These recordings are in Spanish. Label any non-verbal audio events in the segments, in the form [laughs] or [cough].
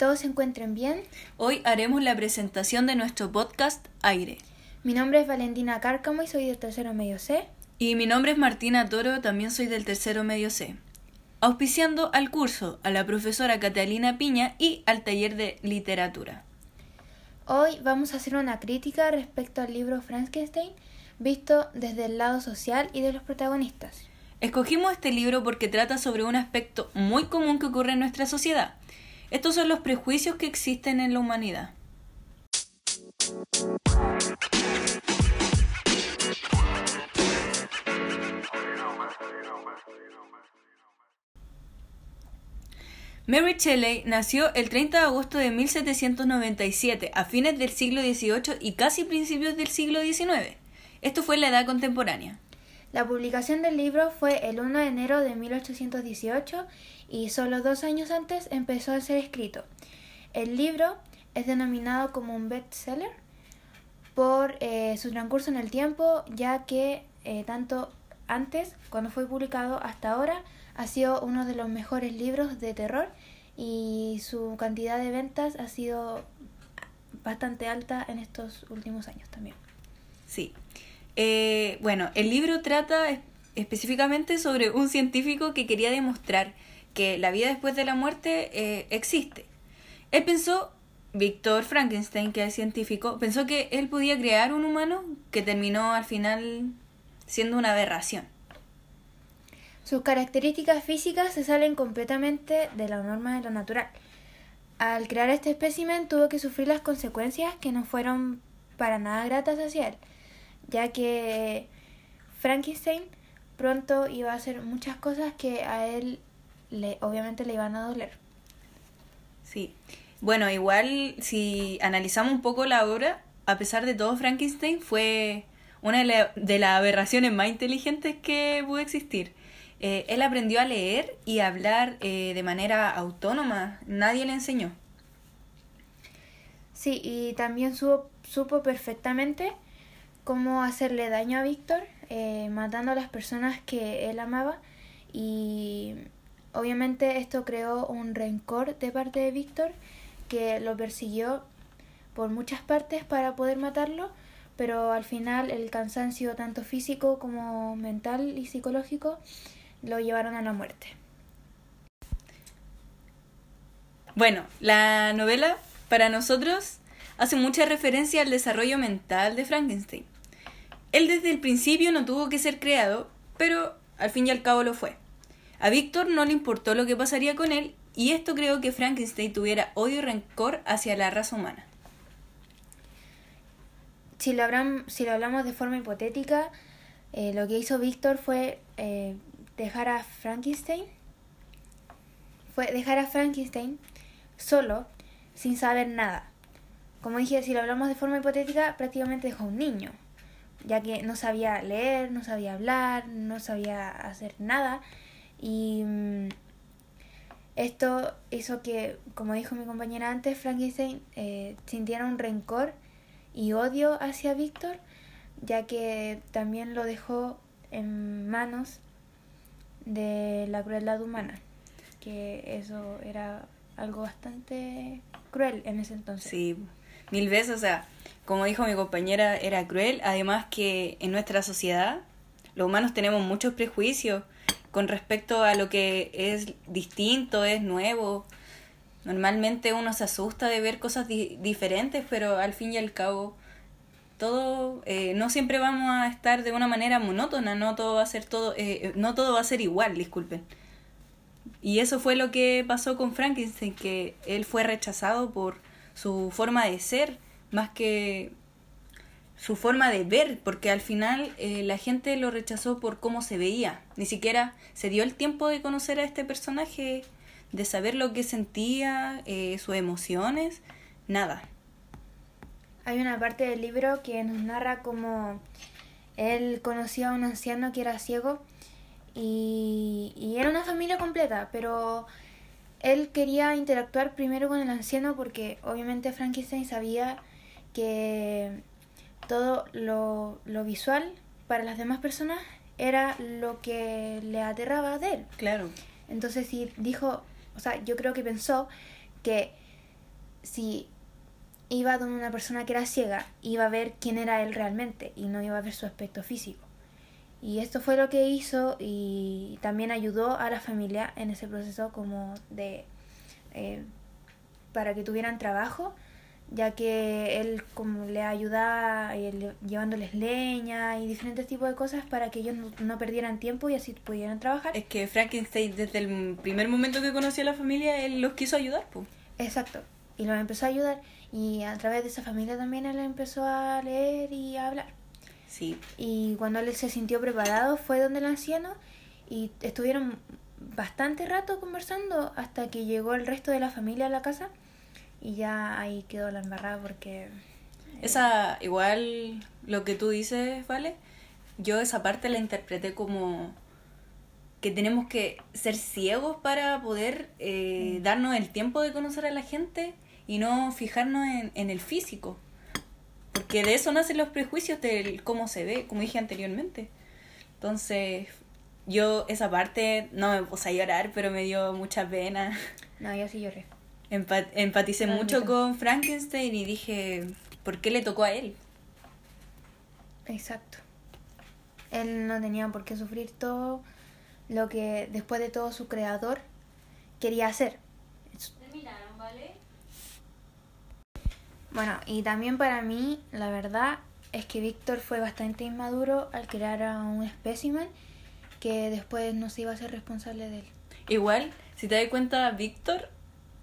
Todos se encuentren bien. Hoy haremos la presentación de nuestro podcast Aire. Mi nombre es Valentina Cárcamo y soy del tercero medio C. Y mi nombre es Martina Toro, también soy del tercero medio C. Auspiciando al curso a la profesora Catalina Piña y al taller de literatura. Hoy vamos a hacer una crítica respecto al libro Frankenstein, visto desde el lado social y de los protagonistas. Escogimos este libro porque trata sobre un aspecto muy común que ocurre en nuestra sociedad. Estos son los prejuicios que existen en la humanidad. Mary Shelley nació el 30 de agosto de 1797, a fines del siglo XVIII y casi principios del siglo XIX. Esto fue la edad contemporánea. La publicación del libro fue el 1 de enero de 1818 y solo dos años antes empezó a ser escrito. El libro es denominado como un bestseller por eh, su transcurso en el tiempo, ya que eh, tanto antes, cuando fue publicado, hasta ahora, ha sido uno de los mejores libros de terror y su cantidad de ventas ha sido bastante alta en estos últimos años también. Sí. Eh, bueno, el libro trata específicamente sobre un científico que quería demostrar que la vida después de la muerte eh, existe. Él pensó, Víctor Frankenstein, que es científico, pensó que él podía crear un humano que terminó al final siendo una aberración. Sus características físicas se salen completamente de la norma de lo natural. Al crear este espécimen tuvo que sufrir las consecuencias que no fueron para nada gratas hacia él ya que Frankenstein pronto iba a hacer muchas cosas que a él le, obviamente le iban a doler. Sí. Bueno, igual si analizamos un poco la obra, a pesar de todo, Frankenstein fue una de, las aberraciones más inteligentes que pudo existir. Eh, él aprendió a leer y a hablar eh, de manera autónoma, nadie le enseñó. Sí, y también supo perfectamente cómo hacerle daño a Víctor, eh, matando a las personas que él amaba y obviamente esto creó un rencor de parte de Víctor que lo persiguió por muchas partes para poder matarlo, pero al final el cansancio tanto físico como mental y psicológico lo llevaron a la muerte. Bueno, la novela para nosotros hace mucha referencia al desarrollo mental de Frankenstein. Él desde el principio no tuvo que ser creado, pero al fin y al cabo lo fue. A Víctor no le importó lo que pasaría con él y esto creó que Frankenstein tuviera odio y rencor hacia la raza humana. Si lo, si lo hablamos de forma hipotética, eh, lo que hizo Víctor fue eh, dejar a Frankenstein, fue dejar a Frankenstein solo, sin saber nada. Como dije, si lo hablamos de forma hipotética, prácticamente dejó a un niño, ya que no sabía leer, no sabía hablar, no sabía hacer nada. Y mm, esto hizo que, como dijo mi compañera antes, Frankenstein eh, sintiera un rencor y odio hacia Víctor, ya que también lo dejó en manos de la crueldad humana, que eso era algo bastante cruel en ese entonces. Sí, mil veces, o sea, como dijo mi compañera, era cruel, además que en nuestra sociedad los humanos tenemos muchos prejuicios con respecto a lo que es distinto, es nuevo. Normalmente uno se asusta de ver cosas diferentes, pero al fin y al cabo todo eh, no siempre vamos a estar de una manera monótona, no todo va a ser todo eh, no todo va a ser igual, disculpen. Y eso fue lo que pasó con Frankenstein, que él fue rechazado por su forma de ser, más que su forma de ver, porque al final eh, la gente lo rechazó por cómo se veía. Ni siquiera se dio el tiempo de conocer a este personaje, de saber lo que sentía, eh, sus emociones, nada. Hay una parte del libro que nos narra cómo él conocía a un anciano que era ciego y, y era una familia completa, pero él quería interactuar primero con el anciano porque obviamente Frankenstein sabía que todo lo, lo visual para las demás personas era lo que le aterraba de él. Claro. Entonces si dijo, o sea, yo creo que pensó que si iba donde una persona que era ciega, iba a ver quién era él realmente y no iba a ver su aspecto físico. Y esto fue lo que hizo y también ayudó a la familia en ese proceso como de... Eh, para que tuvieran trabajo, ya que él como le ayudaba llevándoles leña y diferentes tipos de cosas para que ellos no, no, perdieran tiempo y así pudieran trabajar. Es que Frankenstein desde el primer momento que conoció a la familia, él los quiso ayudar. Pues. Exacto, y los empezó a ayudar y a través de esa familia también él empezó a leer y a hablar. Sí. Y cuando él se sintió preparado fue donde el anciano y estuvieron bastante rato conversando hasta que llegó el resto de la familia a la casa y ya ahí quedó la embarrada porque... Esa, igual lo que tú dices, ¿vale? Yo esa parte la interpreté como que tenemos que ser ciegos para poder eh, mm. darnos el tiempo de conocer a la gente y no fijarnos en, en el físico. Porque de eso nacen los prejuicios de cómo se ve, como dije anteriormente. Entonces, yo esa parte no me puse a llorar, pero me dio mucha pena. No, yo sí lloré. empaticé mucho con Frankenstein y dije, ¿por qué le tocó a él? Exacto. Él no tenía por qué sufrir todo lo que después de todo su creador quería hacer. Bueno, y también para mí, la verdad es que Víctor fue bastante inmaduro al crear a un espécimen que después no se iba a ser responsable de él. Igual, si te das cuenta, Víctor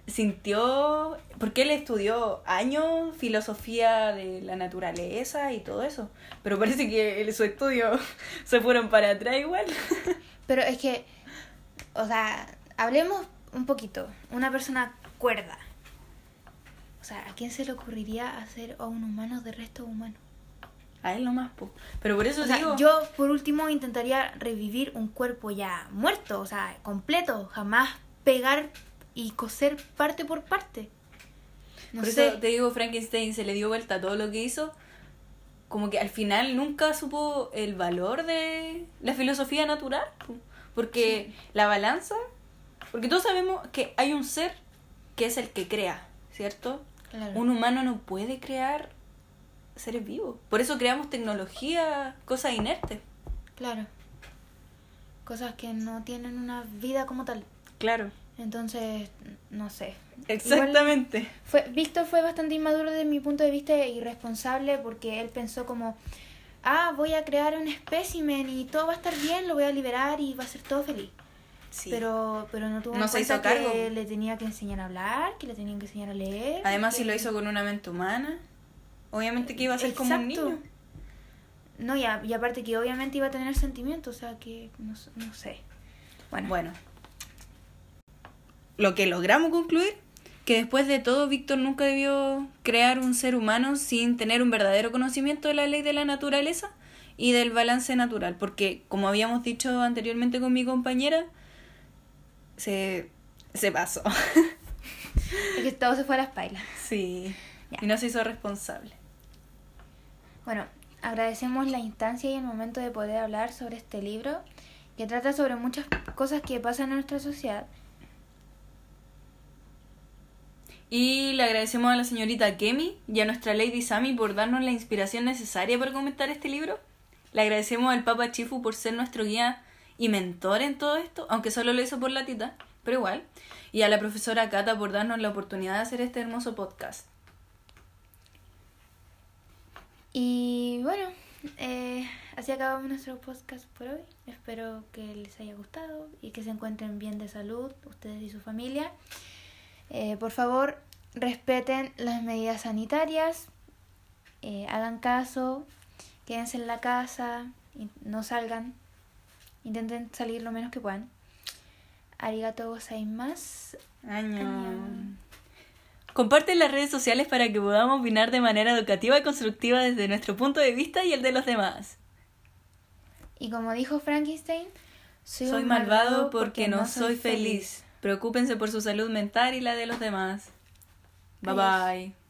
sintió, porque él estudió años filosofía de la naturaleza y todo eso, pero parece que su estudio [laughs] se fueron para atrás igual. [laughs] Pero es que, o sea, hablemos un poquito, una persona cuerda. O sea, ¿a quién se le ocurriría hacer a un humano de resto humano? A él nomás, po. Pero por eso o sea, yo por último intentaría revivir un cuerpo ya muerto, o sea, completo, jamás pegar y coser parte por parte. No por eso te digo, Frankenstein se le dio vuelta a todo lo que hizo. Como que al final nunca supo el valor de la filosofía natural. Porque la balanza. Porque todos sabemos que hay un ser que es el que crea, ¿cierto? Un humano no puede crear seres vivos. Por eso creamos tecnología, cosas inertes. Claro. Cosas que no tienen una vida como tal. Claro. Entonces, no sé. Exactamente. fue, Víctor fue bastante inmaduro desde mi punto de vista irresponsable porque él pensó como, ah, voy a crear un espécimen y todo va a estar bien, lo voy a liberar y va a ser todo feliz. Sí. Pero, pero no tuvo no se hizo cargo. que le tenía que enseñar a hablar, que le tenían que enseñar a leer. Además, si lo hizo con una mente humana. Obviamente que iba a ser como un niño. No, y, y, aparte que obviamente iba a tener sentimientos, o sea que no, no sé. Bueno. bueno. Lo que logramos concluir, que después de todo Víctor nunca debió crear un ser humano sin tener un verdadero conocimiento de la ley de la naturaleza y del balance natural, porque como habíamos dicho anteriormente con mi compañera, se, se pasó. Es que todo se fue a las pailas. Sí. Y no se hizo responsable. Bueno, agradecemos la instancia y el momento de poder hablar sobre este libro que trata sobre muchas cosas que pasan en nuestra sociedad. Y le agradecemos a la señorita Kemi y a nuestra Lady Sami por darnos la inspiración necesaria para comentar este libro. Le agradecemos al Papa Chifu por ser nuestro guía y mentor en todo esto, aunque solo lo hizo por la tita, pero igual. Y a la profesora Kata por darnos la oportunidad de hacer este hermoso podcast. Y bueno, eh, así acabamos nuestro podcast por hoy. Espero que les haya gustado y que se encuentren bien de salud, ustedes y su familia. Eh, por favor, respeten las medidas sanitarias, eh, hagan caso, quédense en la casa, no salgan, intenten salir lo menos que puedan. Arigato gozaimasu. Año. Comparte en las redes sociales para que podamos opinar de manera educativa y constructiva desde nuestro punto de vista y el de los demás. Y como dijo Frankenstein, soy, malvado porque, no soy feliz. Preocúpense por su salud mental y la de los demás. Bye bye.